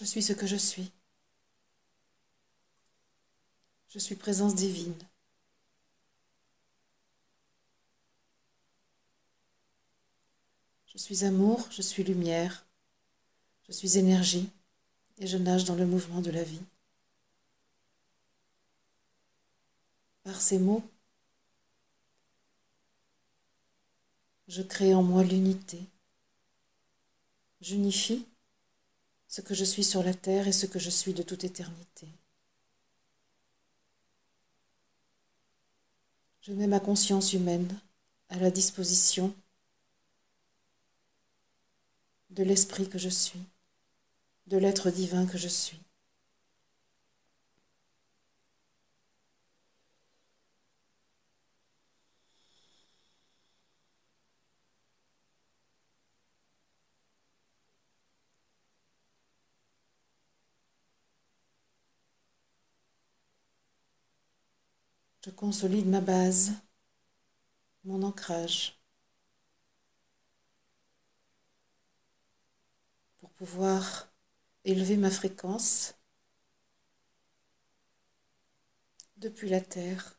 Je suis ce que je suis. Je suis présence divine. Je suis amour, je suis lumière, je suis énergie et je nage dans le mouvement de la vie. Par ces mots, je crée en moi l'unité. J'unifie ce que je suis sur la terre et ce que je suis de toute éternité. Je mets ma conscience humaine à la disposition de l'esprit que je suis, de l'être divin que je suis. Consolide ma base, mon ancrage, pour pouvoir élever ma fréquence depuis la terre,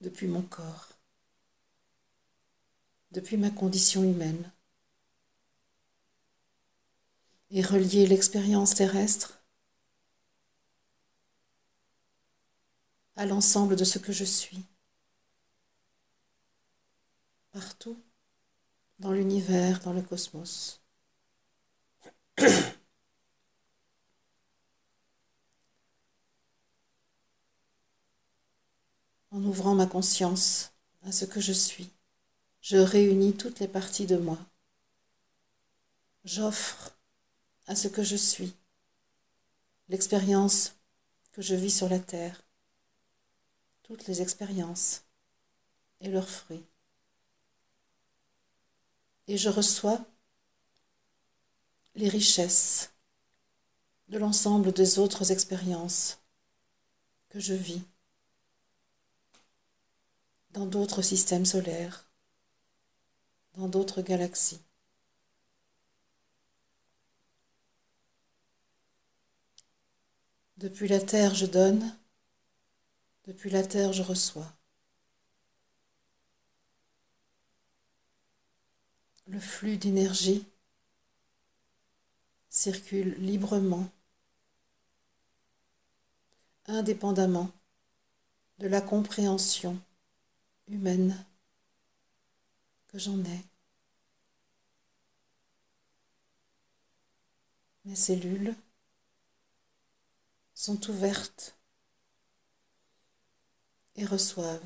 depuis mon corps, depuis ma condition humaine, et relier l'expérience terrestre à l'ensemble de ce que je suis. Partout, dans l'univers, dans le cosmos. En ouvrant ma conscience à ce que je suis, je réunis toutes les parties de moi. J'offre à ce que je suis l'expérience que je vis sur la terre toutes les expériences et leurs fruits. Et je reçois les richesses de l'ensemble des autres expériences que je vis dans d'autres systèmes solaires, dans d'autres galaxies. Depuis la Terre, je donne depuis la terre, je reçois. Le flux d'énergie circule librement, indépendamment de la compréhension humaine que j'en ai. Mes cellules sont ouvertes et reçoivent.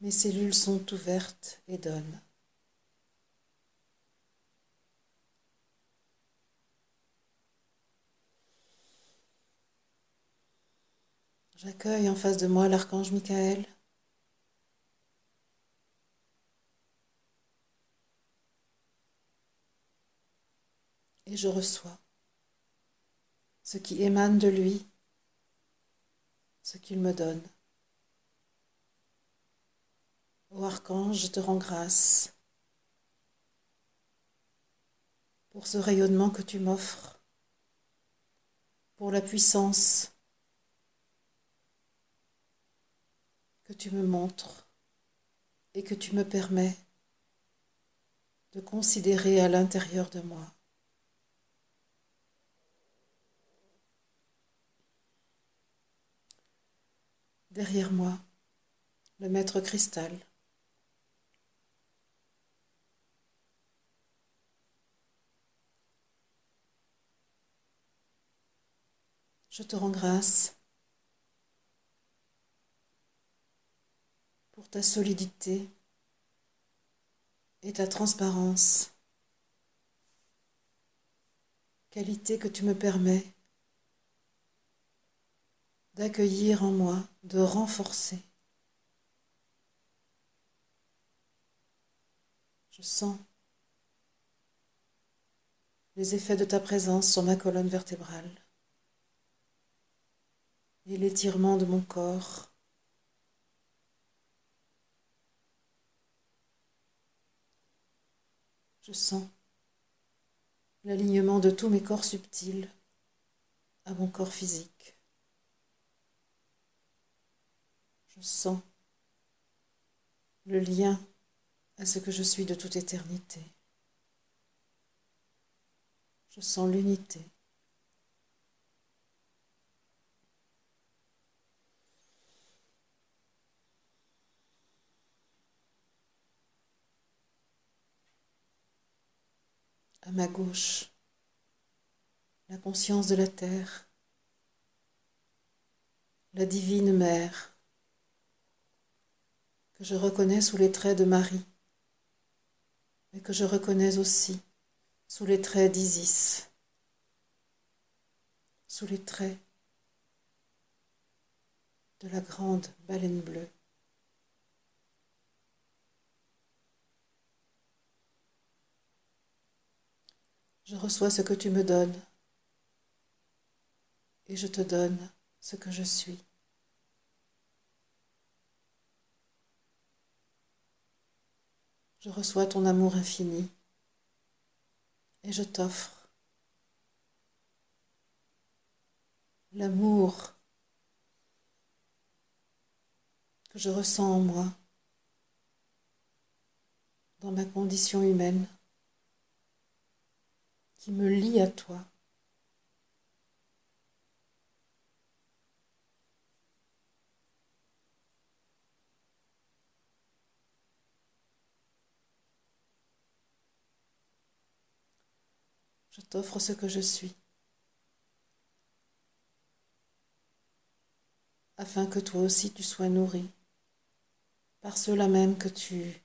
Mes cellules sont ouvertes et donnent. J'accueille en face de moi l'archange Michael. Et je reçois ce qui émane de lui, ce qu'il me donne. Ô archange, je te rends grâce pour ce rayonnement que tu m'offres, pour la puissance que tu me montres et que tu me permets de considérer à l'intérieur de moi. Derrière moi, le maître cristal. Je te rends grâce pour ta solidité et ta transparence, qualité que tu me permets d'accueillir en moi, de renforcer. Je sens les effets de ta présence sur ma colonne vertébrale et l'étirement de mon corps. Je sens l'alignement de tous mes corps subtils à mon corps physique. Je sens le lien à ce que je suis de toute éternité. Je sens l'unité. À ma gauche, la conscience de la terre, la divine mère, que je reconnais sous les traits de Marie, mais que je reconnais aussi sous les traits d'Isis, sous les traits de la grande baleine bleue. Je reçois ce que tu me donnes et je te donne ce que je suis. Je reçois ton amour infini et je t'offre l'amour que je ressens en moi dans ma condition humaine qui me lie à toi. Je t'offre ce que je suis, afin que toi aussi tu sois nourri par ceux-là même que tu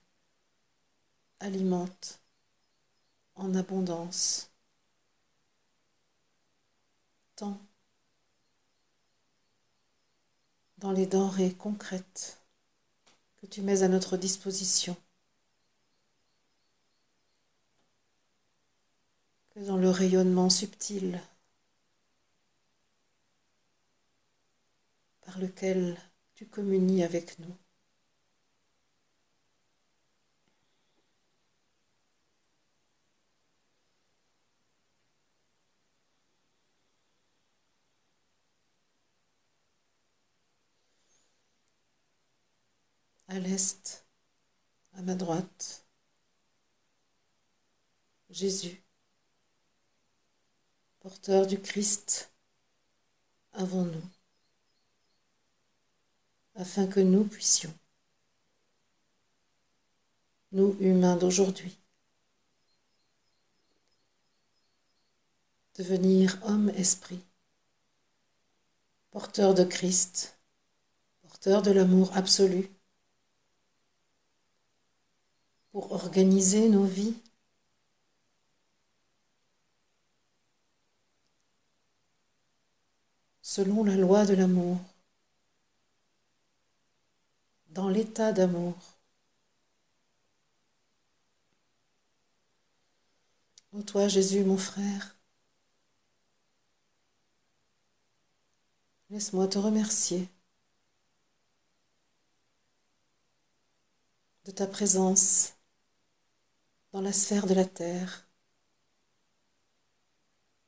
alimentes en abondance, tant dans les denrées concrètes que tu mets à notre disposition dans le rayonnement subtil par lequel tu communies avec nous. À l'est, à ma droite, Jésus porteur du Christ avant nous, afin que nous puissions, nous humains d'aujourd'hui, devenir homme-esprit, porteur de Christ, porteur de l'amour absolu, pour organiser nos vies selon la loi de l'amour, dans l'état d'amour. Ô toi Jésus mon frère, laisse-moi te remercier de ta présence dans la sphère de la terre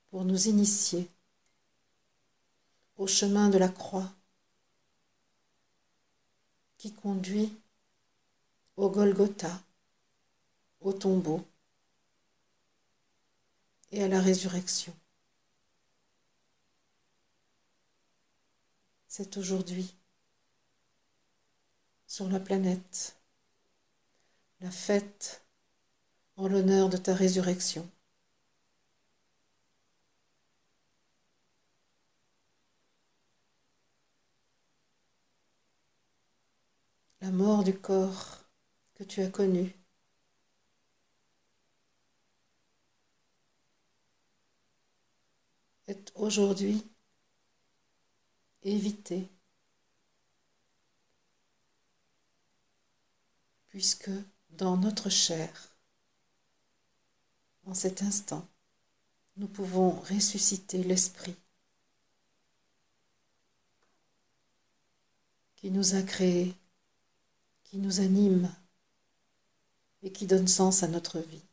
pour nous initier au chemin de la croix qui conduit au Golgotha, au tombeau et à la résurrection. C'est aujourd'hui sur la planète la fête en l'honneur de ta résurrection. La mort du corps que tu as connu. est aujourd'hui évité, puisque dans notre chair, en cet instant, nous pouvons ressusciter l'esprit qui nous a créés qui nous anime et qui donne sens à notre vie.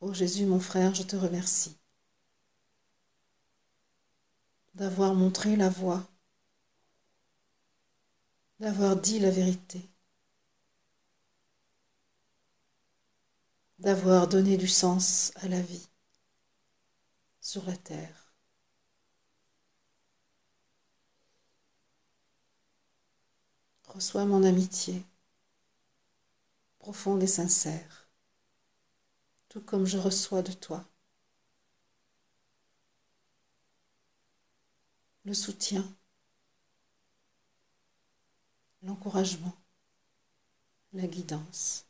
Ô Jésus, mon frère, je te remercie d'avoir montré la voie, d'avoir dit la vérité, d'avoir donné du sens à la vie sur la terre. Reçois mon amitié profonde et sincère, tout comme je reçois de toi le soutien, l'encouragement, la guidance.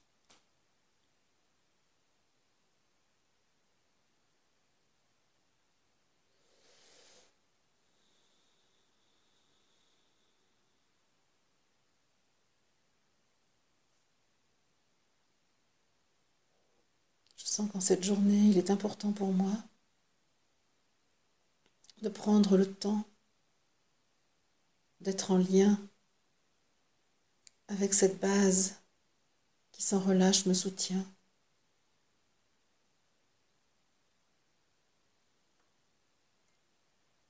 Sens qu'en cette journée, il est important pour moi de prendre le temps d'être en lien avec cette base qui sans relâche me soutient.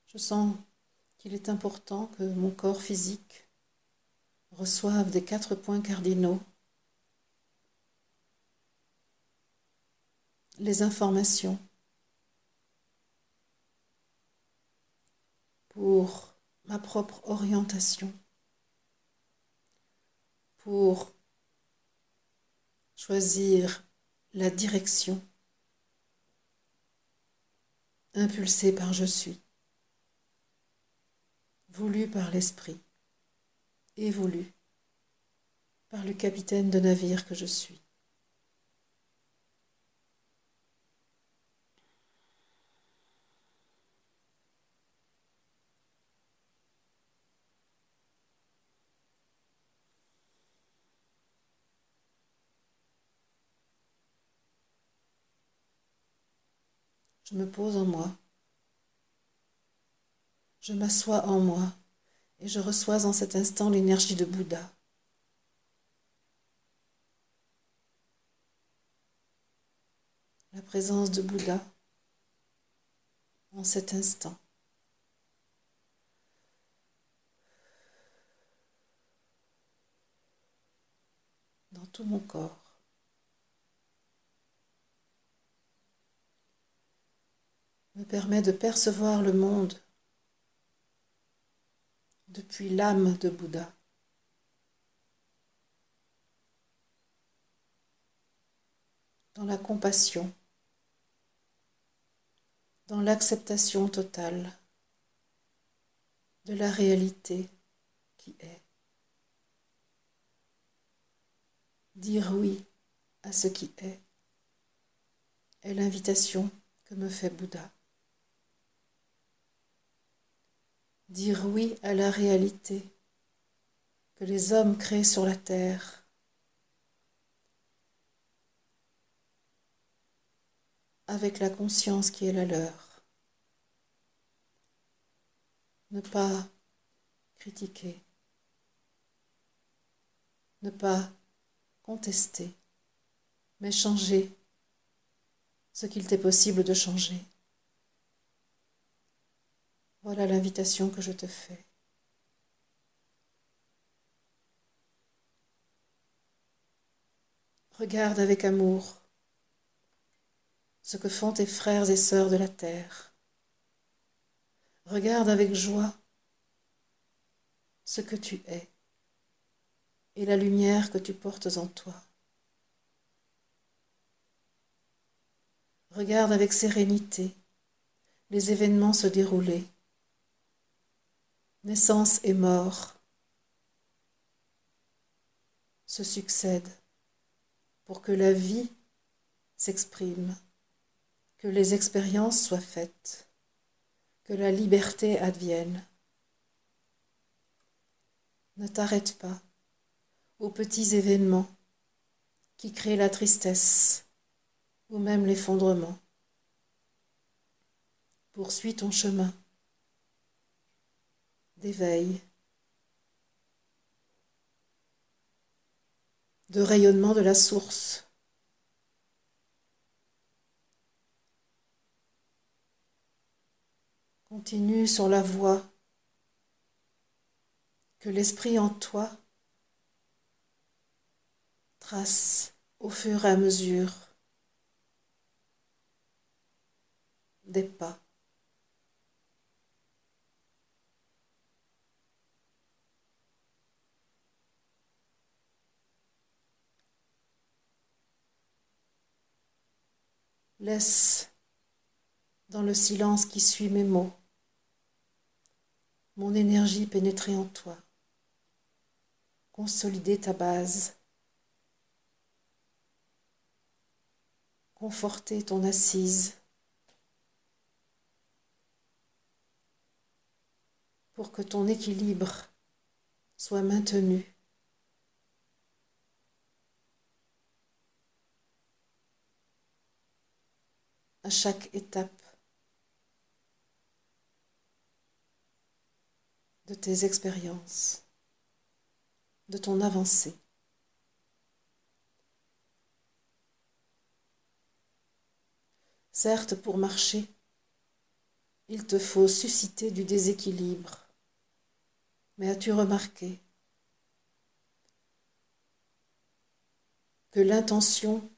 Je sens qu'il est important que mon corps physique reçoive des quatre points cardinaux les informations pour ma propre orientation, pour choisir la direction impulsée par je suis, voulue par l'esprit et voulue par le capitaine de navire que je suis. Je me pose en moi. Je m'assois en moi et je reçois en cet instant l'énergie de Bouddha. La présence de Bouddha en cet instant. Dans tout mon corps. Me permet de percevoir le monde depuis l'âme de Bouddha. Dans la compassion, dans l'acceptation totale de la réalité qui est. Dire oui à ce qui est est l'invitation que me fait Bouddha. Dire oui à la réalité que les hommes créent sur la terre. avec la conscience qui est la leur. Ne pas critiquer, ne pas contester, mais changer ce qu'il t'est possible de changer. Voilà l'invitation que je te fais. Regarde avec amour ce que font tes frères et sœurs de la terre. Regarde avec joie ce que tu es et la lumière que tu portes en toi. Regarde avec sérénité les événements se dérouler naissance et mort se succèdent pour que la vie s'exprime, que les expériences soient faites, que la liberté advienne. Ne t'arrête pas aux petits événements qui créent la tristesse ou même l'effondrement. Poursuis ton chemin d'éveil, de rayonnement de la source. Continue sur la voie que l'esprit en toi trace au fur et à mesure des pas. Laisse dans le silence qui suit mes mots. Mon énergie pénétrer en toi, consolider ta base, conforter ton assise. Pour que ton équilibre soit maintenu. À chaque étape de tes expériences, de ton avancée. Certes, pour marcher, il te faut susciter du déséquilibre. Mais as-tu remarqué que l'intention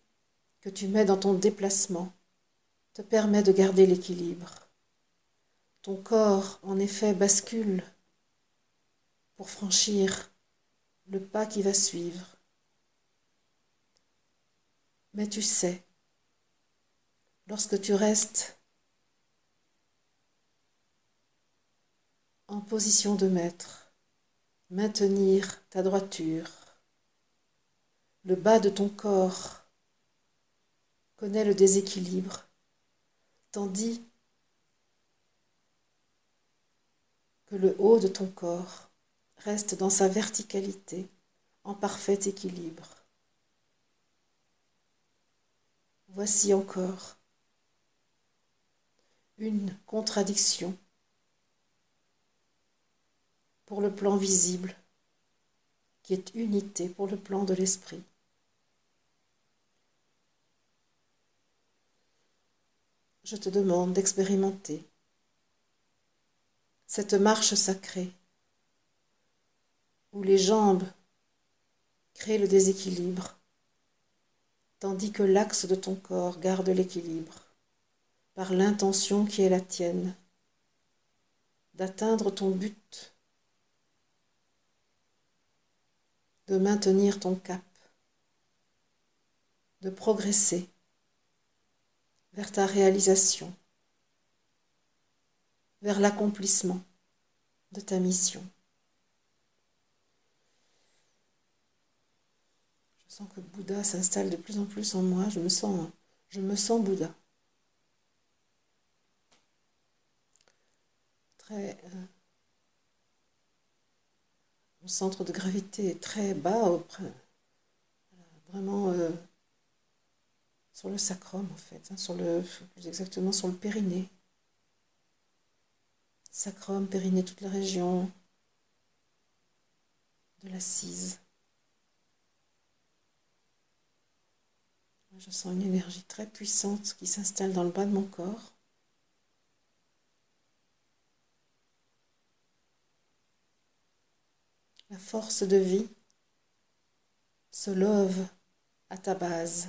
que tu mets dans ton déplacement te permet de garder l'équilibre Ton corps, en effet, bascule pour franchir le pas qui va suivre. Mais tu sais, lorsque tu restes en position de maître, maintenir ta droiture, le bas de ton corps connaît le déséquilibre, tandis que le haut de ton corps reste dans sa verticalité, en parfait équilibre. Voici encore une contradiction pour le plan visible, qui est unité pour le plan de l'esprit. Je te demande d'expérimenter cette marche sacrée où les jambes créent le déséquilibre, tandis que l'axe de ton corps garde l'équilibre, par l'intention qui est la tienne, d'atteindre ton but, de maintenir ton cap, de progresser vers ta réalisation, vers l'accomplissement de ta mission. sens que Bouddha s'installe de plus en plus en moi. Je me sens, je Bouddha. Très, euh, mon centre de gravité est très bas, vraiment euh, sur le sacrum en fait, hein, sur le, plus exactement sur le périnée. Sacrum, périnée, toute la région de l'assise. Je sens une énergie très puissante qui s'installe dans le bas de mon corps. La force de vie se love à ta base.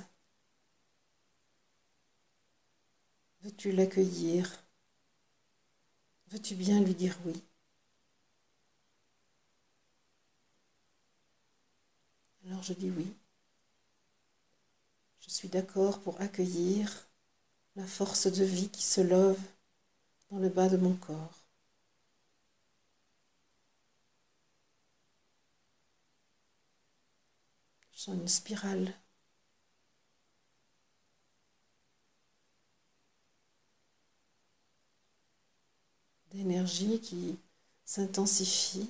Veux-tu l'accueillir? Veux-tu bien lui dire oui? Alors je dis oui. Je suis d'accord pour accueillir la force de vie qui se love dans le bas de mon corps. Je sens une spirale d'énergie qui s'intensifie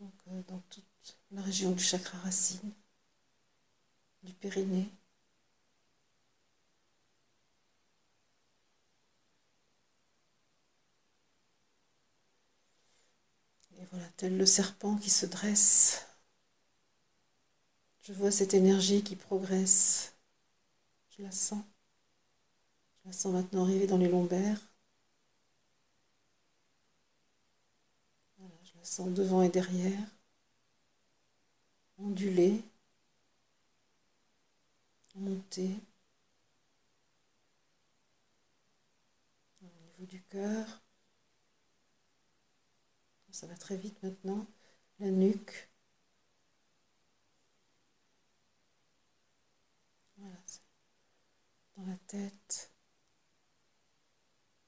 euh, dans toute la région du chakra racine du périnée. Et voilà, tel le serpent qui se dresse, je vois cette énergie qui progresse. Je la sens. Je la sens maintenant arriver dans les lombaires. je la sens devant et derrière, onduler, monter. Au niveau du cœur, ça va très vite maintenant, la nuque. Voilà, dans la tête.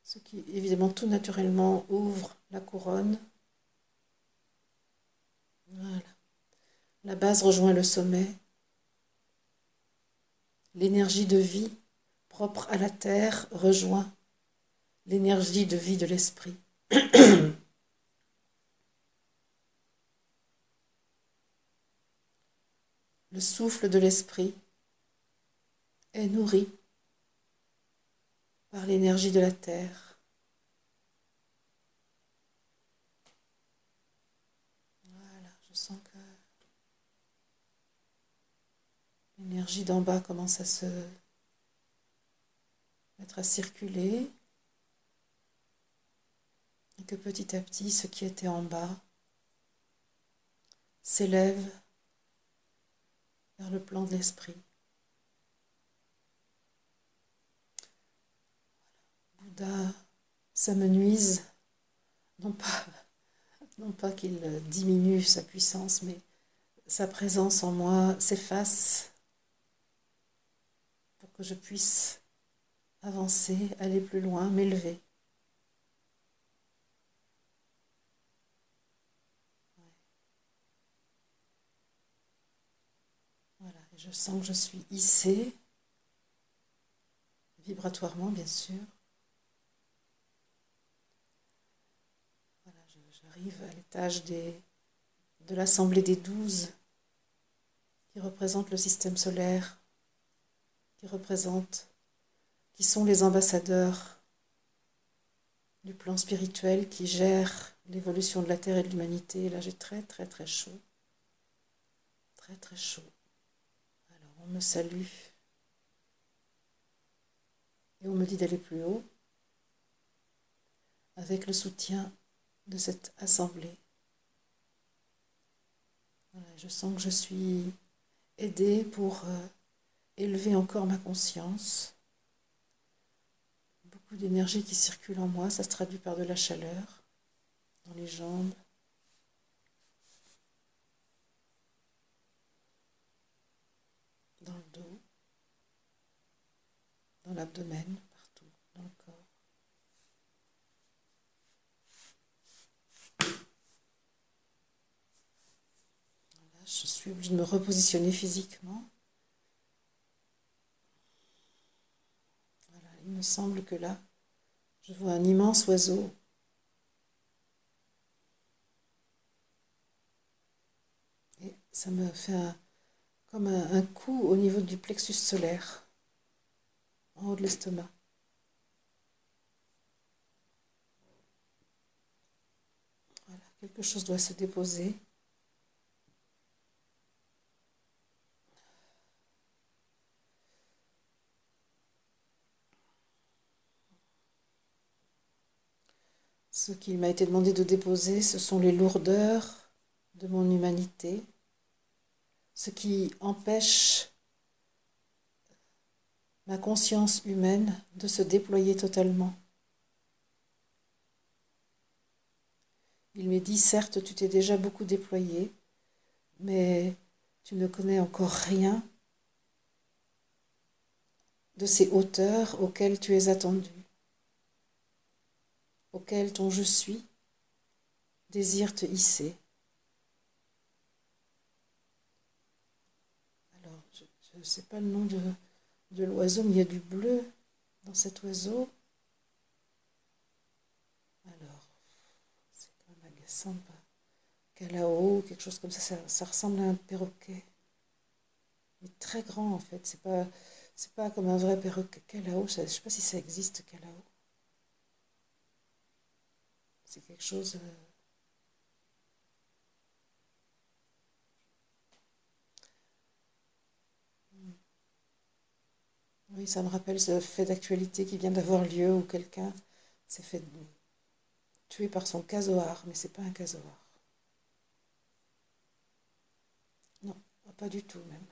Ce qui, évidemment, tout naturellement ouvre la couronne. Voilà. La base rejoint le sommet. L'énergie de vie propre à la terre rejoint l'énergie de vie de l'esprit. le souffle de l'esprit est nourri par l'énergie de la terre. Voilà, je sens que l'énergie d'en bas commence à se mettre à circuler et que petit à petit ce qui était en bas s'élève vers le plan de l'esprit. Bouddha s'amenuise, non pas, non pas qu'il diminue sa puissance, mais sa présence en moi s'efface pour que je puisse avancer, aller plus loin, m'élever. Je sens que je suis hissée, vibratoirement bien sûr. Voilà, j'arrive à l'étage des, de l'Assemblée des douze qui représente le système solaire, qui représente, qui sont les ambassadeurs du plan spirituel qui gère l'évolution de la Terre et de l'humanité. Là, j'ai très très très chaud. Très très chaud on me salue et on me dit d'aller plus haut avec le soutien de cette assemblée. je sens que je suis aidée pour euh, élever encore ma conscience. Beaucoup d'énergie qui circule en moi, ça se traduit par de la chaleur dans les jambes, dans le dos, dans l'abdomen, partout, dans le corps. Je suis obligée de me repositionner physiquement. Voilà, il me semble que là, je vois un immense oiseau Et ça me fait un, comme un, coup au niveau du plexus solaire, en haut de l'estomac. Quelque chose doit se déposer. Ce qu'il m'a été demandé de déposer, ce sont les lourdeurs de mon humanité, ce qui empêche ma conscience humaine de se déployer totalement. Il m'est dit, certes, tu t'es déjà beaucoup déployé, mais tu ne connais encore rien de ces hauteurs auxquelles tu es attendu, auxquelles ton je suis désire te hisser. je ne sais pas le nom de, de l'oiseau, mais il y a du bleu dans cet oiseau. Alors, c'est quand même agaçant. Calao, quelque chose comme ça, ça, ressemble à un perroquet. Est très grand en fait, c'est pas, c'est pas comme un vrai perroquet. Calao, je sais pas si ça existe, Calao. C'est quelque chose. Euh, Oui, ça me rappelle ce fait d'actualité qui vient d'avoir lieu où quelqu'un s'est fait tuer par son casoar, mais c'est pas un casoar. Non, pas du tout même.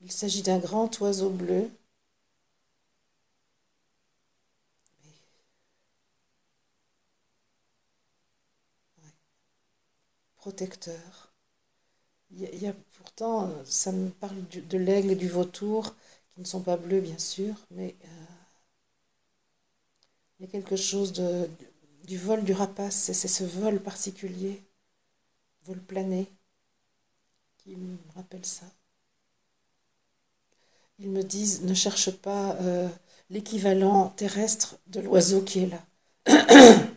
Il s'agit d'un grand oiseau bleu. Protecteur. Il y, a, pourtant, ça me parle de l'aigle et du vautour, qui ne sont pas bleus bien sûr, mais euh, il y a quelque chose du vol du rapace, c'est ce vol particulier, vol plané, qui me rappelle ça. Ils me disent, ne cherche pas euh, l'équivalent terrestre de l'oiseau qui est là.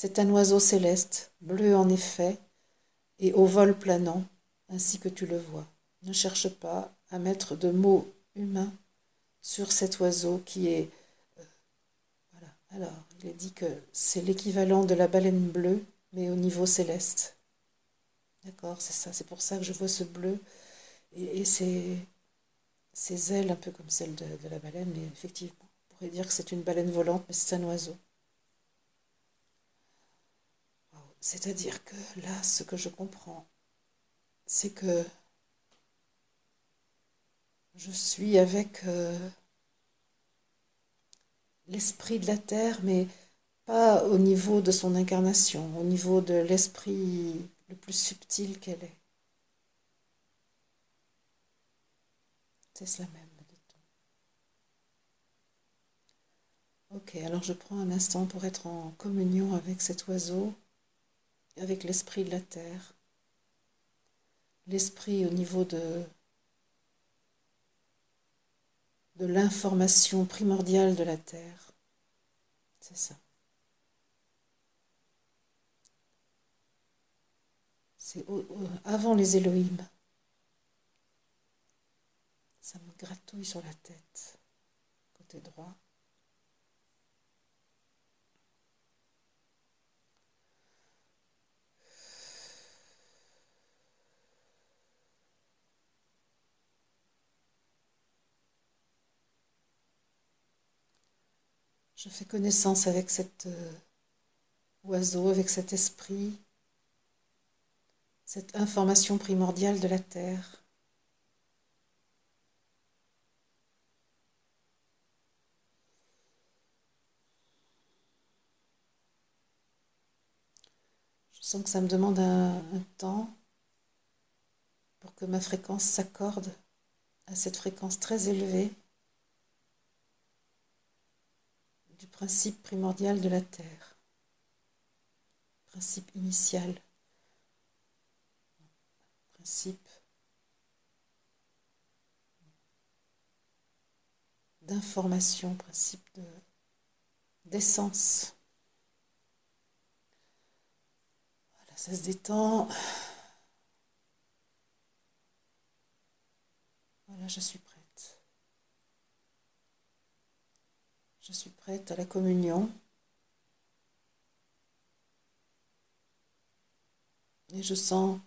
C'est un oiseau céleste, bleu en effet, et au vol planant, ainsi que tu le vois. Ne cherche pas à mettre de mots humains sur cet oiseau qui est... Euh, voilà. Alors, il est dit que c'est l'équivalent de la baleine bleue, mais au niveau céleste. D'accord, c'est ça. C'est pour ça que je vois ce bleu. Et, ses, ailes, un peu comme celles de, de la baleine, mais effectivement, on pourrait dire que c'est une baleine volante, mais c'est un oiseau. C'est-à-dire que là, ce que je comprends, c'est que je suis avec euh, l'esprit de la terre, mais pas au niveau de son incarnation, au niveau de l'esprit le plus subtil qu'elle est. C'est cela même, dit-on. Ok, alors je prends un instant pour être en communion avec cet oiseau avec l'esprit de la terre, l'esprit au niveau de, l'information primordiale de la terre. C'est ça. C'est avant les Elohim. Ça me gratouille sur la tête, côté droit. Je fais connaissance avec cet euh, oiseau, avec cet esprit, cette information primordiale de la Terre. Je sens que ça me demande un temps pour que ma fréquence s'accorde à cette fréquence très élevée. Du principe primordial de la Terre, principe initial, principe d'information, principe de d'essence. Voilà, ça se détend. Voilà, je suis prête. Je suis prête à la communion. Et je sens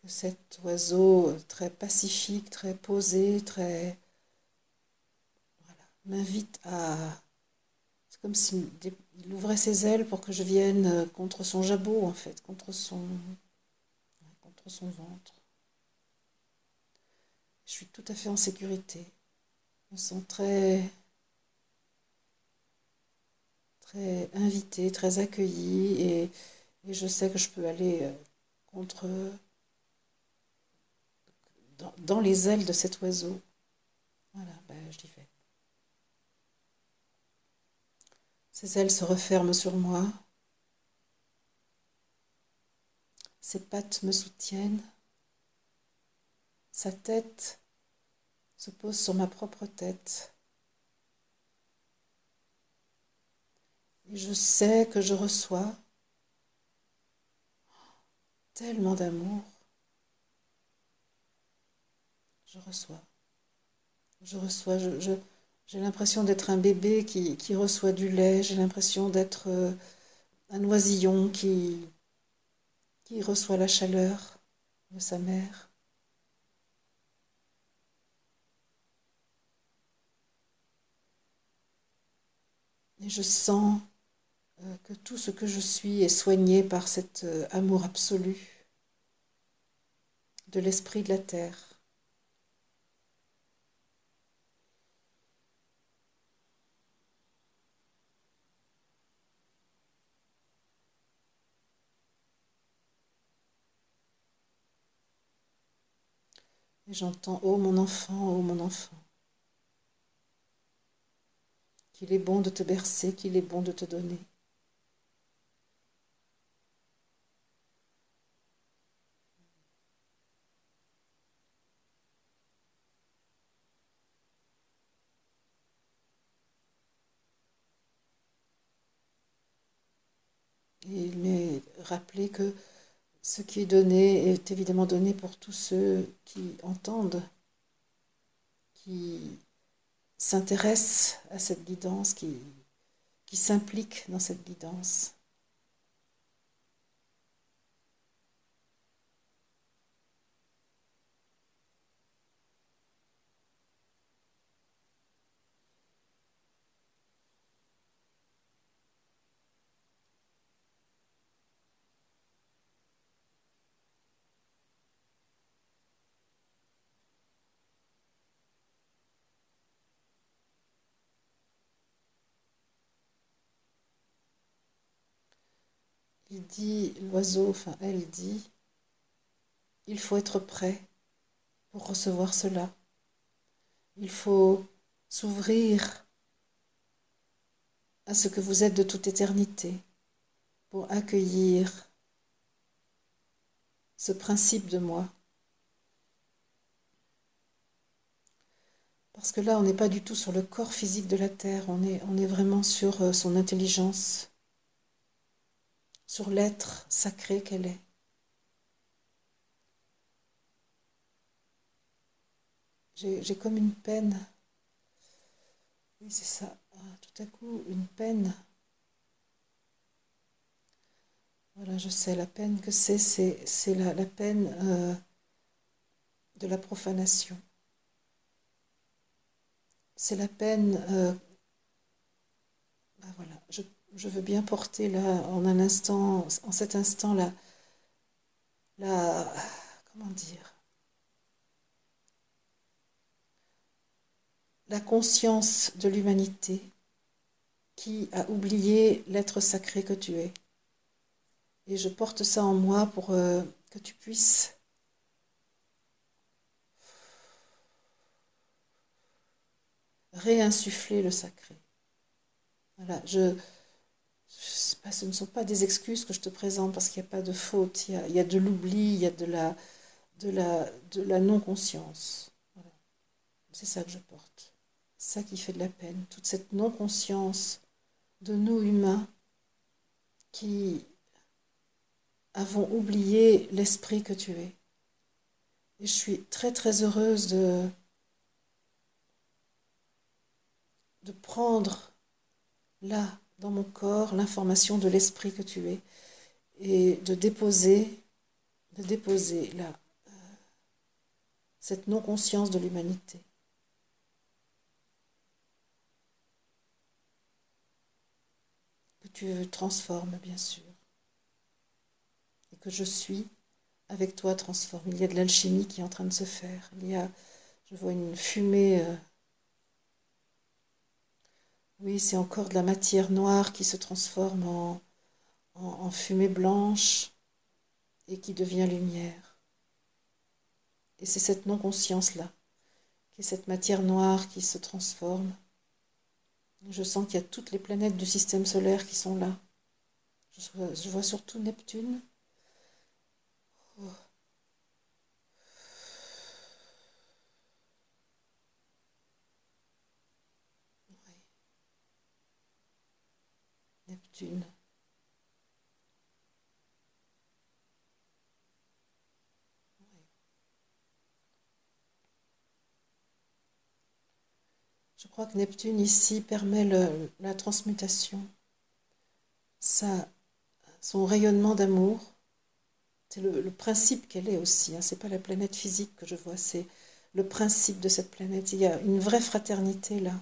que cet oiseau très pacifique, très posé, très... Voilà, m'invite à... C'est comme s'il ouvrait ses ailes pour que je vienne contre son jabot, en fait, contre son, contre son ventre. Je suis tout à fait en sécurité. Je me sens très très invité, très accueilli et, je sais que je peux aller euh, contre dans, les ailes de cet oiseau. Voilà, ben, je dis vais. Ses ailes se referment sur moi. Ses pattes me soutiennent. Sa tête se pose sur ma propre tête. Je sais que je reçois tellement d'amour. Je reçois. Je reçois. J'ai l'impression d'être un bébé qui, reçoit du lait. J'ai l'impression d'être euh, un oisillon qui, qui reçoit la chaleur de sa mère. Et je sens que tout ce que je suis est soigné par cet euh, amour absolu de l'esprit de la terre. Et j'entends Oh mon enfant, oh mon enfant. Qu'il est bon de te bercer, qu'il est bon de te donner. Et il rappelé que ce qui est donné est évidemment donné pour tous ceux qui entendent, qui s'intéressent à cette guidance, qui, qui s'impliquent dans cette guidance. Il dit, l'oiseau, enfin elle dit, il faut être prêt pour recevoir cela. Il faut s'ouvrir à ce que vous êtes de toute éternité pour accueillir ce principe de moi. Parce que là, on n'est pas du tout sur le corps physique de la Terre, on est, on est vraiment sur euh, son intelligence, sur l'être sacré qu'elle est. J'ai comme une peine. Oui, c'est ça. Ah, tout à coup, une peine. Voilà, je sais, la peine que c'est, c'est la, la, peine euh, de la profanation. C'est la peine. Euh, ben voilà, je veux bien porter là, en un instant, en cet instant là, la, comment dire, la conscience de l'humanité qui a oublié l'être sacré que tu es. Et je porte ça en moi pour euh, que tu puisses réinsuffler le sacré. Voilà, je, ce ne sont pas des excuses que je te présente parce qu'il n'y a pas de faute, il y a, de l'oubli, il y a de la, non-conscience. C'est ça que je porte. Ça qui fait de la peine. Toute cette non-conscience de nous humains qui avons oublié l'esprit que tu es. Et je suis très très heureuse de, de prendre là dans mon corps l'information de l'esprit que tu es et de déposer, de déposer là euh, cette non-conscience de l'humanité. Que tu transformes, bien sûr. Et que je suis avec toi transforme. Il y a de l'alchimie qui est en train de se faire. Il y a, je vois une fumée. Euh, oui, c'est encore de la matière noire qui se transforme en, fumée blanche et qui devient lumière. Et c'est cette non-conscience-là, qui est cette matière noire qui se transforme. Je sens qu'il y a toutes les planètes du système solaire qui sont là. Je vois, surtout Neptune. Oh. Je crois que Neptune ici permet la transmutation, ça, son rayonnement d'amour. C'est le, principe qu'elle est aussi. Hein. Ce n'est pas la planète physique que je vois, c'est le principe de cette planète. Il y a une vraie fraternité là.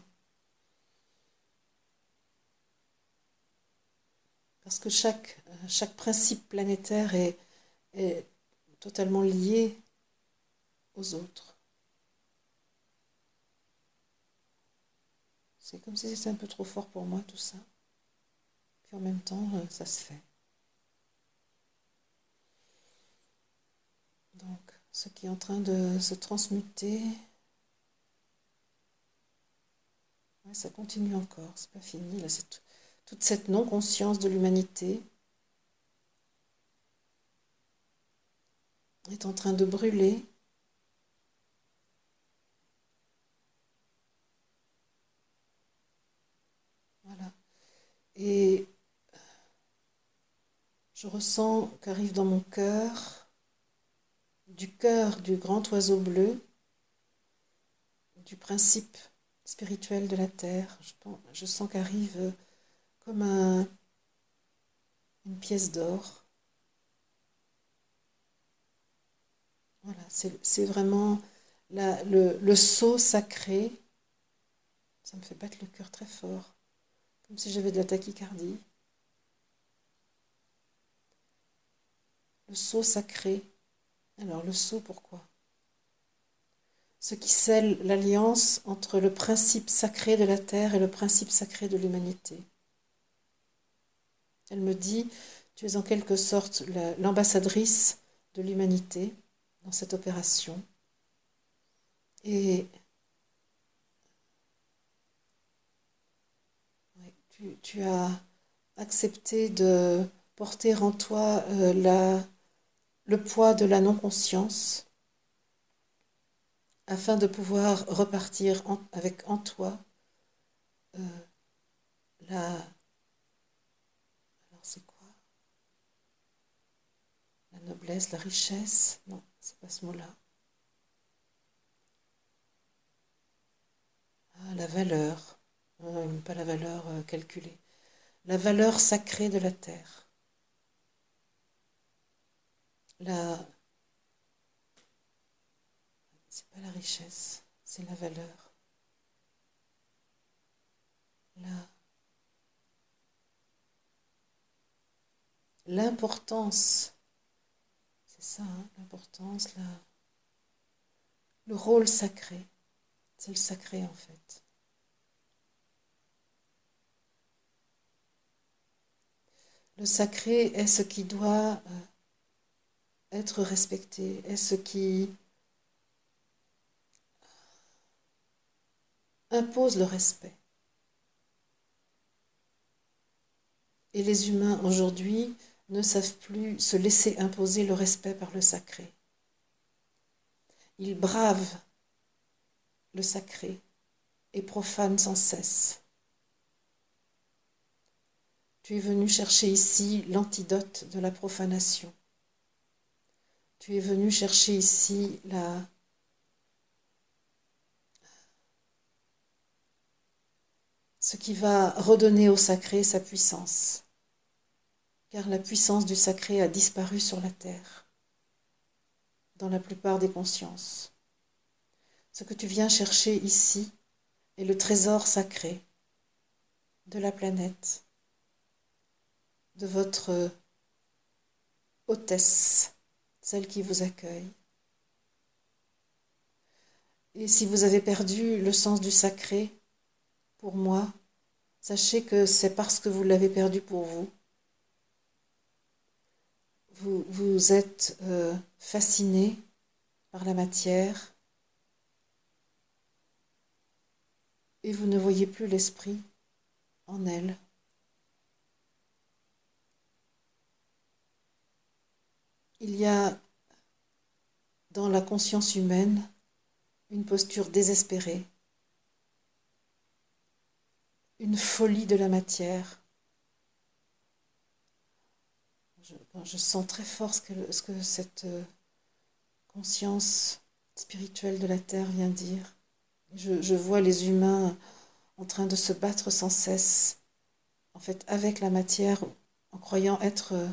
Parce que chaque, chaque principe planétaire est, est totalement lié aux autres. C'est comme si c'était un peu trop fort pour moi tout ça. Puis en même temps, euh, ça se fait. Donc, ce qui est en train de se transmuter, ça continue encore, c'est pas fini. Là, c'est toute cette non-conscience de l'humanité est en train de brûler. Voilà. Et je ressens qu'arrive dans mon cœur, du cœur du grand oiseau bleu, du principe spirituel de la terre. Je, je sens qu'arrive comme un, une pièce d'or Voilà, c'est vraiment le, le sceau sacré. Ça me fait battre le cœur très fort, comme si j'avais de la tachycardie. Le sceau sacré. Alors, le sceau, pourquoi? Ce qui scelle l'alliance entre le principe sacré de la terre et le principe sacré de l'humanité. Elle me dit, tu es en quelque sorte l'ambassadrice de l'humanité dans cette opération. Et tu, as accepté de porter en toi euh, le poids de la non-conscience afin de pouvoir repartir avec en toi euh, la la noblesse, la richesse. Non, c'est pas ce mot-là. Ah, la valeur. pas la valeur euh, calculée. La valeur sacrée de la terre. La. C'est pas la richesse, c'est la valeur. La. L'importance c'est ça, hein, l'importance, le rôle sacré. C'est le sacré en fait. Le sacré est ce qui doit euh, être respecté, est ce qui impose le respect. Et les humains aujourd'hui ne savent plus se laisser imposer le respect par le sacré. Ils bravent le sacré et profanent sans cesse. Tu es venu chercher ici l'antidote de la profanation. Tu es venu chercher ici la ce qui va redonner au sacré sa puissance car la puissance du sacré a disparu sur la terre, dans la plupart des consciences. Ce que tu viens chercher ici est le trésor sacré de la planète, de votre hôtesse, celle qui vous accueille. Et si vous avez perdu le sens du sacré, pour moi, sachez que c'est parce que vous l'avez perdu pour vous vous, êtes euh, fasciné par la matière et vous ne voyez plus l'esprit en elle. Il y a dans la conscience humaine une posture désespérée, une folie de la matière, je, sens très fort ce que, ce que cette euh, conscience spirituelle de la Terre vient dire. Je, vois les humains en train de se battre sans cesse, en fait, avec la matière, en croyant être euh,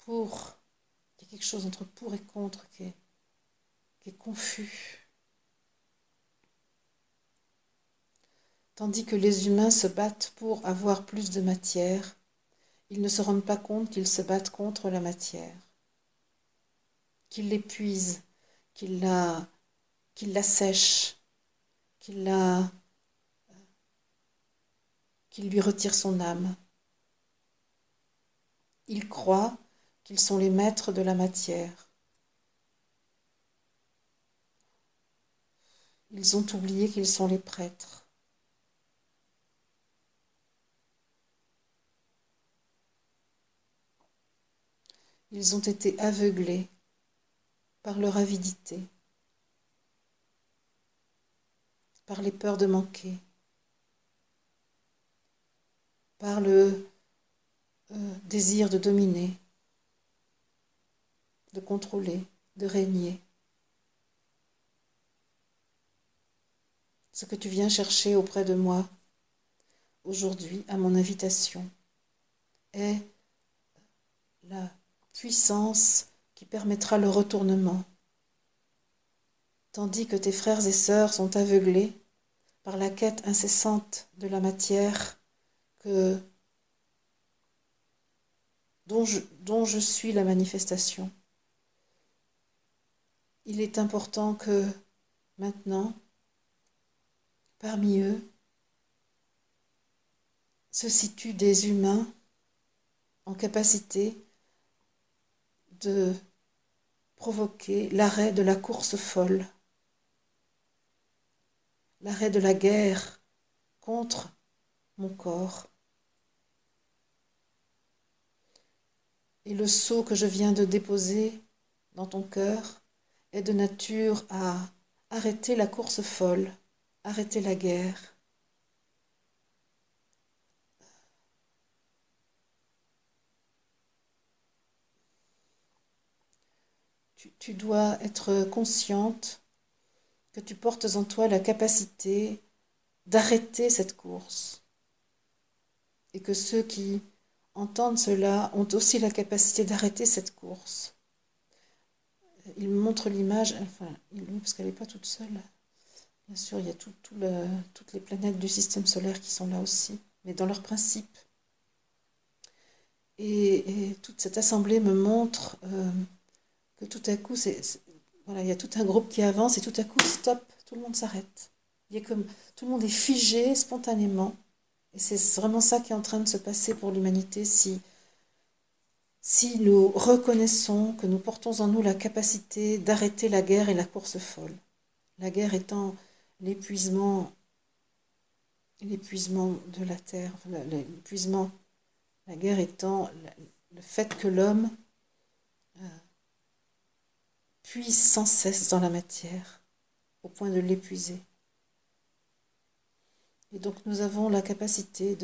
pour. Il y a quelque chose entre pour et contre qui est confus. Tandis que les humains se battent pour avoir plus de matière, ils ne se rendent pas compte qu'ils se battent contre la matière, qu'ils l'épuisent, qu'ils la, la sèchent, qu'ils la, qu'ils lui retirent son âme. Ils croient qu'ils sont les maîtres de la matière. Ils ont oublié qu'ils sont les prêtres. Ils ont été aveuglés par leur avidité, par les peurs de manquer, par le euh, désir de dominer, de contrôler, de régner. Ce que tu viens chercher auprès de moi aujourd'hui à mon invitation est la puissance qui permettra le retournement, tandis que tes frères et sœurs sont aveuglés par la quête incessante de la matière que, dont, je, dont je suis la manifestation. Il est important que maintenant, parmi eux, se situent des humains en capacité de provoquer l'arrêt de la course folle, l'arrêt de la guerre contre mon corps. Et le sceau que je viens de déposer dans ton cœur est de nature à arrêter la course folle, arrêter la guerre. Tu, dois être consciente que tu portes en toi la capacité d'arrêter cette course. Et que ceux qui entendent cela ont aussi la capacité d'arrêter cette course. Il montre l'image, enfin, parce qu'elle n'est pas toute seule. Bien sûr, il y a toutes les planètes du système solaire qui sont là aussi, mais dans leur principe. Et, toute cette assemblée me montre euh, que tout à coup, c'est, voilà, il y a tout un groupe qui avance et tout à coup, stop, tout le monde s'arrête. Il y a comme tout le monde est figé spontanément. Et c'est vraiment ça qui est en train de se passer pour l'humanité si, si nous reconnaissons que nous portons en nous la capacité d'arrêter la guerre et la course folle. La guerre étant l'épuisement, l'épuisement de la terre, l'épuisement, la guerre étant le fait que l'homme puise sans cesse dans la matière, au point de l'épuiser. Et donc nous avons la capacité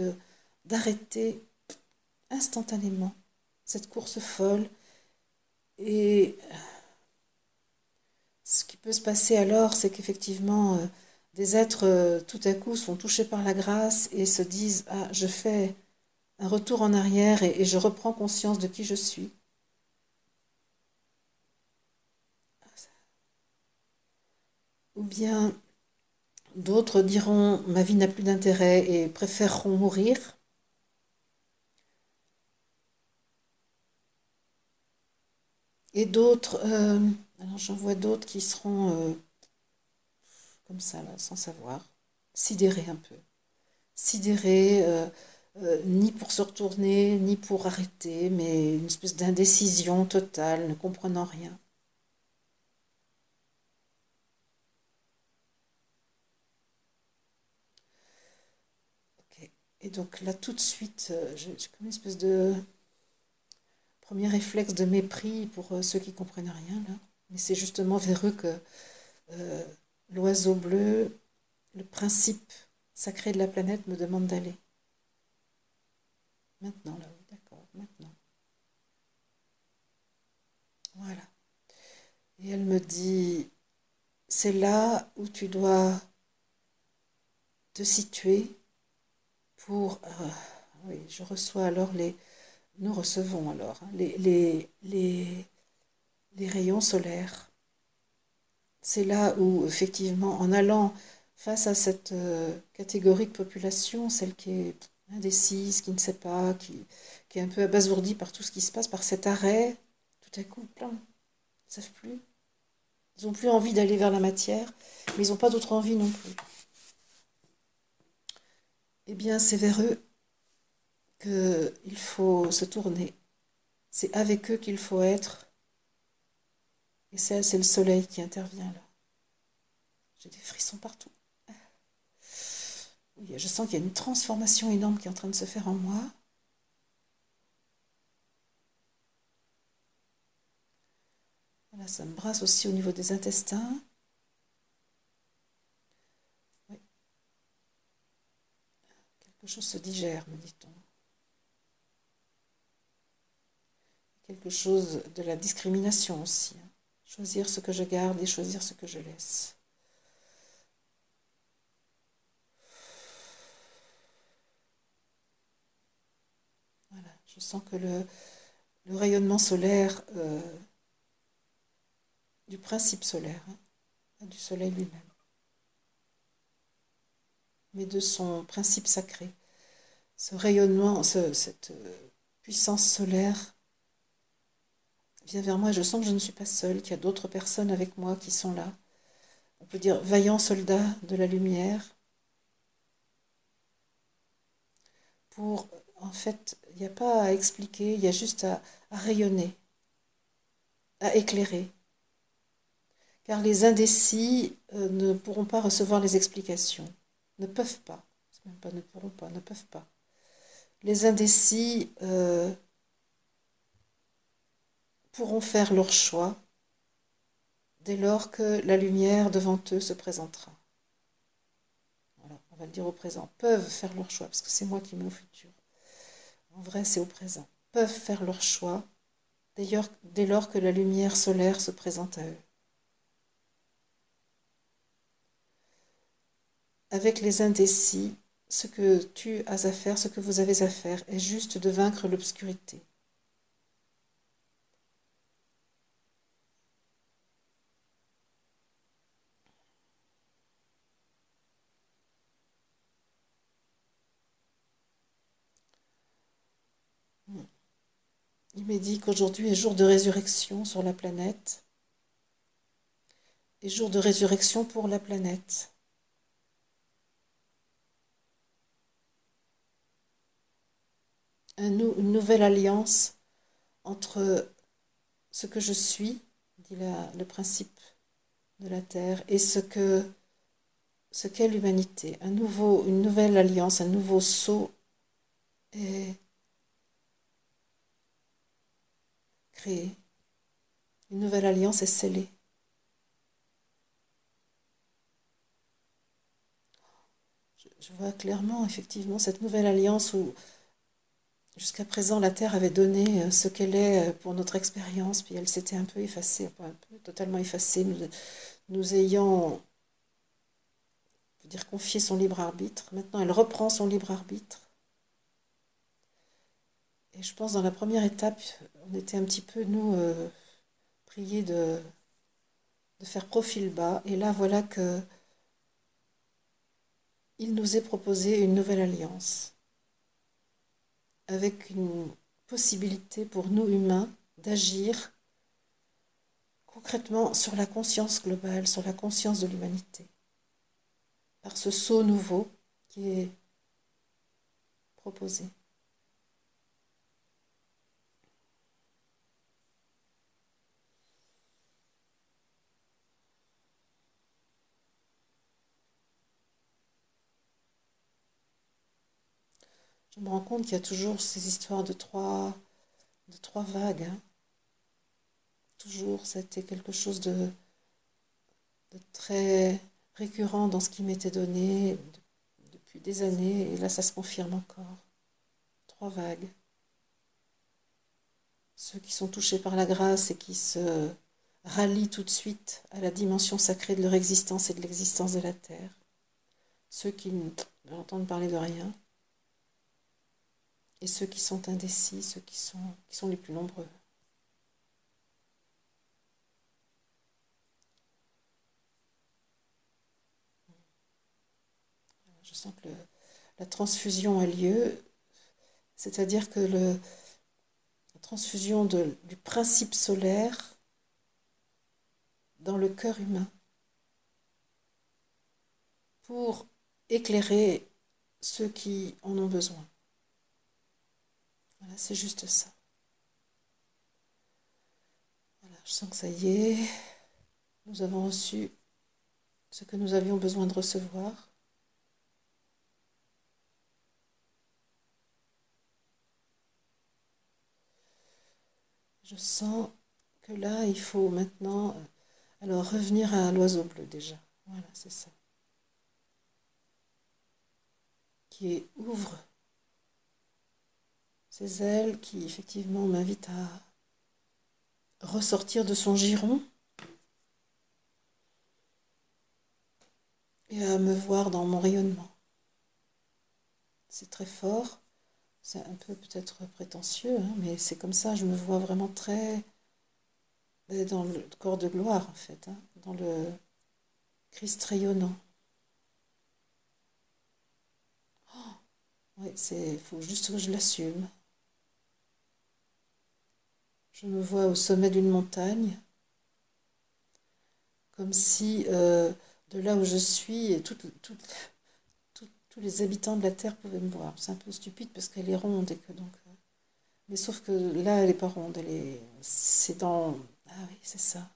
d'arrêter instantanément cette course folle et ce qui peut se passer alors, c'est qu'effectivement, euh, des êtres euh, tout à coup sont touchés par la grâce et se disent Ah, je fais un retour en arrière et je reprends conscience de qui je suis. Ou bien d'autres diront ma vie n'a plus d'intérêt et préféreront mourir. Et d'autres, euh, alors j'en vois d'autres qui seront euh, comme ça, là, sans savoir, sidérés un peu. Sidérés, euh, ni pour se retourner, ni pour arrêter, mais une espèce d'indécision totale, ne comprenant rien. Et donc là, tout de suite, euh, j'ai comme une espèce de premier réflexe de mépris pour euh, ceux qui comprennent rien, là. Mais c'est justement vers eux que euh, l'oiseau bleu, le principe sacré de la planète, me demande d'aller. Maintenant, là, oui, d'accord, maintenant. Voilà. Et elle me dit, c'est là où tu dois te situer pour... Euh, oui, je reçois alors les... Nous recevons alors hein, les, les, les, les rayons solaires. C'est là où, effectivement, en allant face à cette euh, catégorie de population, celle qui est indécise, qui ne sait pas, qui, qui est un peu abasourdie par tout ce qui se passe, par cet arrêt, tout à coup, plein, ils ne savent plus. Ils n'ont plus envie d'aller vers la matière, mais ils n'ont pas d'autre envie non plus. Eh bien, c'est vers eux qu'il faut se tourner. C'est avec eux qu'il faut être. Et c'est le soleil qui intervient là. J'ai des frissons partout. Je sens qu'il y a une transformation énorme qui est en train de se faire en moi. Voilà, ça me brasse aussi au niveau des intestins. Quelque chose se digère, me dit-on. Quelque chose de la discrimination aussi. Hein. Choisir ce que je garde et choisir ce que je laisse. Voilà, je sens que le, rayonnement solaire euh, du principe solaire, hein, du soleil lui-même, mais de son principe sacré. Ce rayonnement, cette euh, puissance solaire vient vers moi je sens que je ne suis pas seule, qu'il y a d'autres personnes avec moi qui sont là. On peut dire vaillants soldats de la lumière. Pour, en fait, il n'y a pas à expliquer, il y a juste à rayonner, à éclairer car les indécis euh, ne pourront pas recevoir les explications, ne peuvent pas, ne pourront pas, ne peuvent pas. Les indécis euh, pourront faire leur choix dès lors que la lumière devant eux se présentera. Voilà, on va le dire au présent. Peuvent faire leur choix, parce que c'est moi qui mets au futur. En vrai, c'est au présent. Peuvent faire leur choix dès lors que la lumière solaire se présente à eux. Avec les indécis, ce que tu as à faire, ce que vous avez à faire, est juste de vaincre l'obscurité. Il m'est dit qu'aujourd'hui est jour de résurrection sur la planète et jour de résurrection pour la planète. Une nouvelle alliance entre ce que je suis, dit le principe de la Terre, et ce que qu'est l'humanité. Un nouveau, une nouvelle alliance, un nouveau saut est créé. Une nouvelle alliance est scellée. je vois clairement, effectivement, cette nouvelle alliance où Jusqu'à présent, la Terre avait donné euh, ce qu'elle est euh, pour notre expérience, puis elle s'était un peu effacée, un peu, totalement effacée, nous, ayant, dire, confié son libre arbitre. Maintenant, elle reprend son libre arbitre. Et je pense dans la première étape, on était un petit peu, nous, euh, priés de, de faire profil bas. Et là, voilà que il nous est proposé une nouvelle alliance avec une possibilité pour nous humains d'agir concrètement sur la conscience globale, sur la conscience de l'humanité, par ce saut nouveau qui est proposé. Je me rends compte qu'il y a toujours ces histoires de trois, de trois vagues. Hein. Toujours, c'était quelque chose de, de, très récurrent dans ce qui m'était donné depuis des années, et là ça se confirme encore. Trois vagues. Ceux qui sont touchés par la grâce et qui se rallient tout de suite à la dimension sacrée de leur existence et de l'existence de la terre. Ceux qui n'entendent parler de rien et ceux qui sont indécis, ceux qui sont, qui sont les plus nombreux. Je sens que la transfusion a lieu, c'est-à-dire que la transfusion du principe solaire dans le cœur humain pour éclairer ceux qui en ont besoin. Voilà, c'est juste ça. Voilà, je sens que ça y est. Nous avons reçu ce que nous avions besoin de recevoir. Je sens que là, il faut maintenant euh, alors revenir à l'oiseau bleu déjà. Voilà, c'est ça. Qui ouvre ses ailes, qui effectivement m'invite à ressortir de son giron et à me voir dans mon rayonnement. C'est très fort, c'est un peu peut-être prétentieux, hein, mais c'est comme ça, je me vois vraiment très dans le corps de gloire en fait, hein, dans le Christ rayonnant. Oh, oui, c'est, faut juste que je l'assume. Je me vois au sommet d'une montagne, comme si euh, de là où je suis, tous les habitants de la Terre pouvaient me voir. C'est un peu stupide parce qu'elle est ronde et que donc. Euh, mais sauf que là, elle n'est pas ronde, elle est. C'est dans. Ah oui, c'est ça.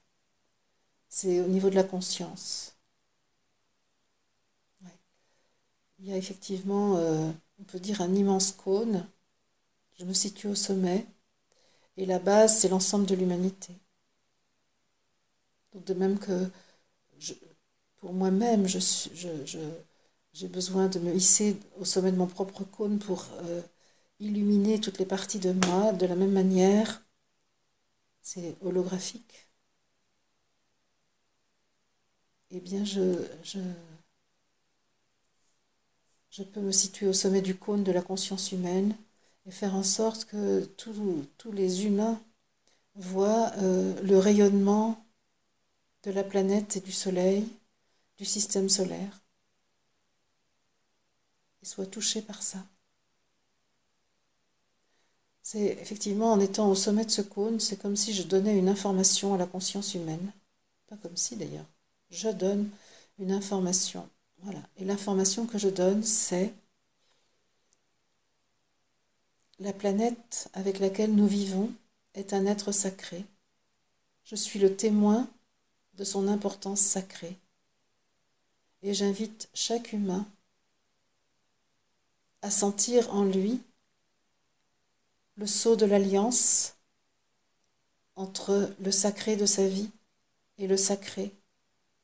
C'est au niveau de la conscience. Il y a effectivement, euh, on peut dire, un immense cône. Je me situe au sommet. Et la base, c'est l'ensemble de l'humanité. De même que pour moi-même, j'ai besoin de me hisser au sommet de mon propre cône pour euh, illuminer toutes les parties de moi de la même manière. C'est holographique. Eh bien, je peux me situer au sommet du cône de la conscience humaine et faire en sorte que tous les humains voient euh, le rayonnement de la planète et du soleil du système solaire et soit touché par ça. C'est effectivement en étant au sommet de ce cône, c'est comme si je donnais une information à la conscience humaine. Pas comme si d'ailleurs. Je donne une information. Voilà. Et l'information que je donne, c'est la planète avec laquelle nous vivons est un être sacré. Je suis le témoin de son importance sacrée et j'invite chaque humain à sentir en lui le sceau de l'alliance entre le sacré de sa vie et le sacré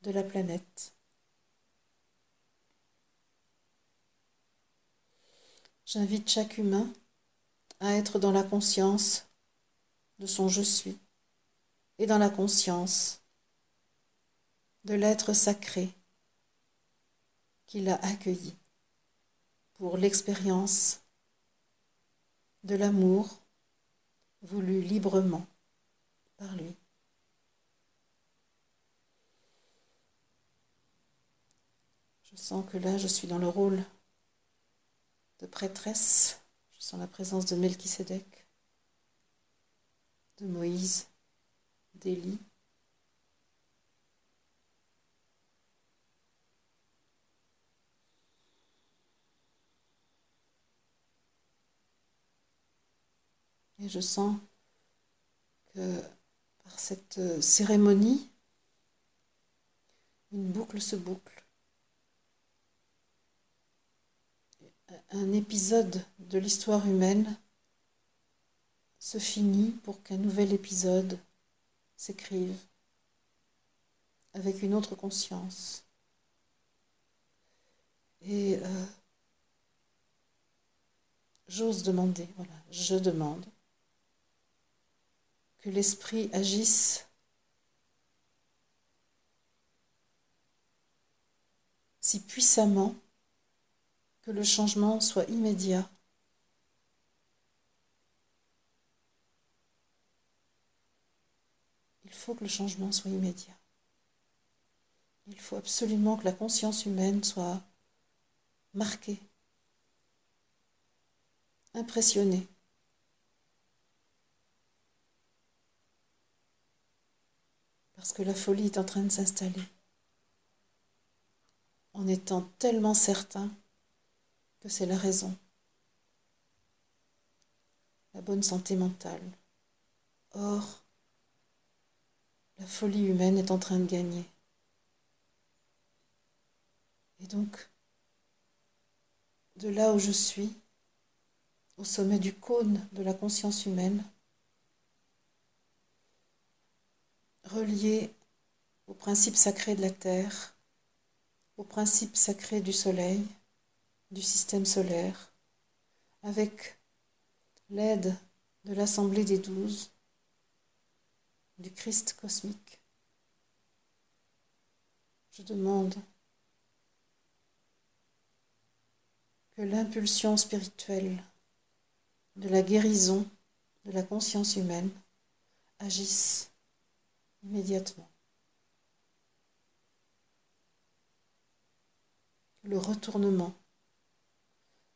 de la planète. J'invite chaque humain à être dans la conscience de son je suis et dans la conscience de l'être sacré qu'il a accueilli pour l'expérience de l'amour voulu librement par lui. Je sens que là, je suis dans le rôle de prêtresse. Je sens la présence de Melchisédek, de Moïse, d'Élie. Et je sens que par cette cérémonie, une boucle se boucle. Un épisode de l'histoire humaine se finit pour qu'un nouvel épisode s'écrive avec une autre conscience. Et euh, j'ose demander, voilà, je demande que l'esprit agisse si puissamment que le changement soit immédiat. Il faut que le changement soit immédiat. Il faut absolument que la conscience humaine soit marquée impressionné. Parce que la folie est en train de s'installer. En étant tellement certain que c'est la raison. La bonne santé mentale. Or, la folie humaine est en train de gagner. Et donc, de là où je suis, au sommet du cône de la conscience humaine, relié au principe sacré de la Terre, au principe sacré du Soleil, du système solaire, avec l'aide de l'Assemblée des Douze, du Christ cosmique. Je demande que l'impulsion spirituelle de la guérison de la conscience humaine agisse immédiatement. Le retournement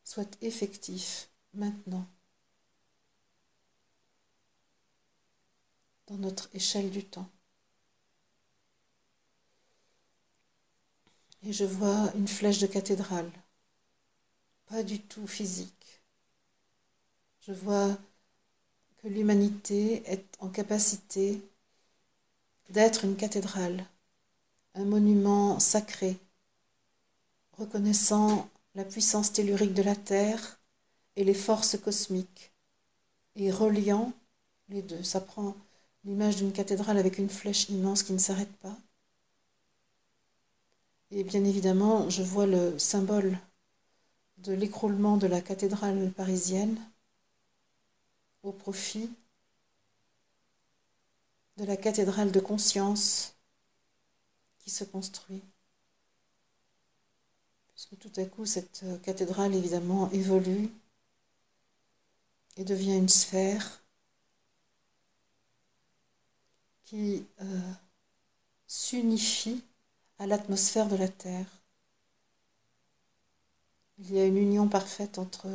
soit effectif maintenant dans notre échelle du temps. Et je vois une flèche de cathédrale, pas du tout physique. Je vois que l'humanité est en capacité d'être une cathédrale, un monument sacré, reconnaissant la puissance tellurique de la Terre et les forces cosmiques, et reliant les deux. Ça prend l'image d'une cathédrale avec une flèche immense qui ne s'arrête pas. Et bien évidemment, je vois le symbole de l'écroulement de la cathédrale parisienne au profit de la cathédrale de conscience qui se construit. Puisque tout à coup, cette cathédrale, évidemment, évolue et devient une sphère qui euh, s'unifie à l'atmosphère de la Terre. Il y a une union parfaite entre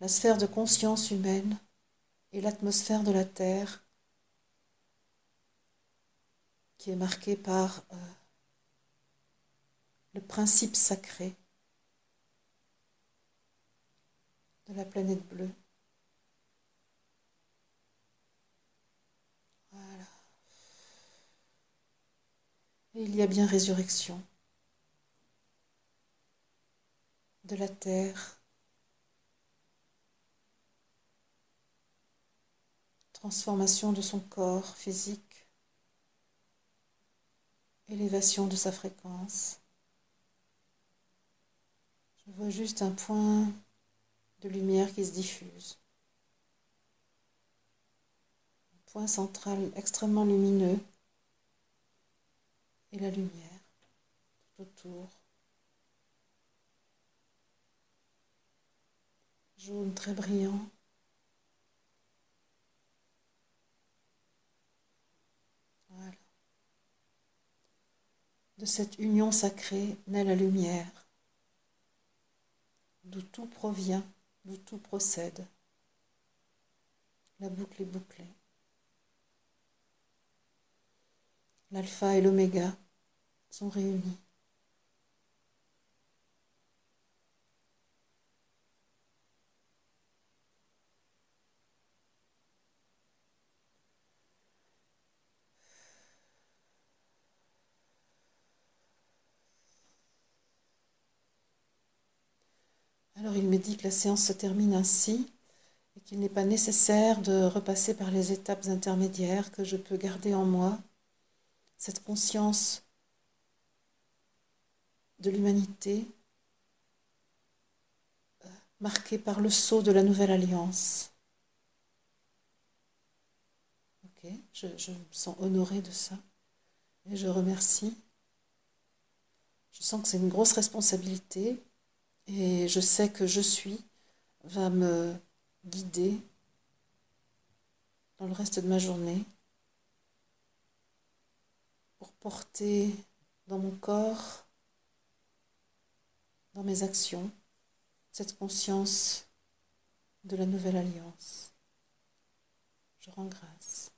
la sphère de conscience humaine et l'atmosphère de la Terre qui est marquée par euh, le principe sacré la planète bleue. Et il y a bien résurrection de la terre, transformation de son corps physique, élévation de sa fréquence. Je vois juste un point de lumière qui se diffuse. Un point central extrêmement lumineux et la lumière tout autour. Jaune très brillant. Voilà. De cette union sacrée naît la lumière, d'où tout provient, tout procède. La boucle est bouclée. l'alpha et l'oméga sont réunis. Il me dit que la séance se termine ainsi et qu'il n'est pas nécessaire de repasser par les étapes intermédiaires que je peux garder en moi cette conscience de l'humanité euh, marquée par le sceau de la nouvelle alliance. Ok, je, je, me sens honorée de ça et je remercie. Je sens que c'est une grosse responsabilité et je sais que je suis va me guider dans le reste de ma journée pour porter dans mon corps, dans mes actions, cette conscience de la nouvelle alliance. Je rends grâce.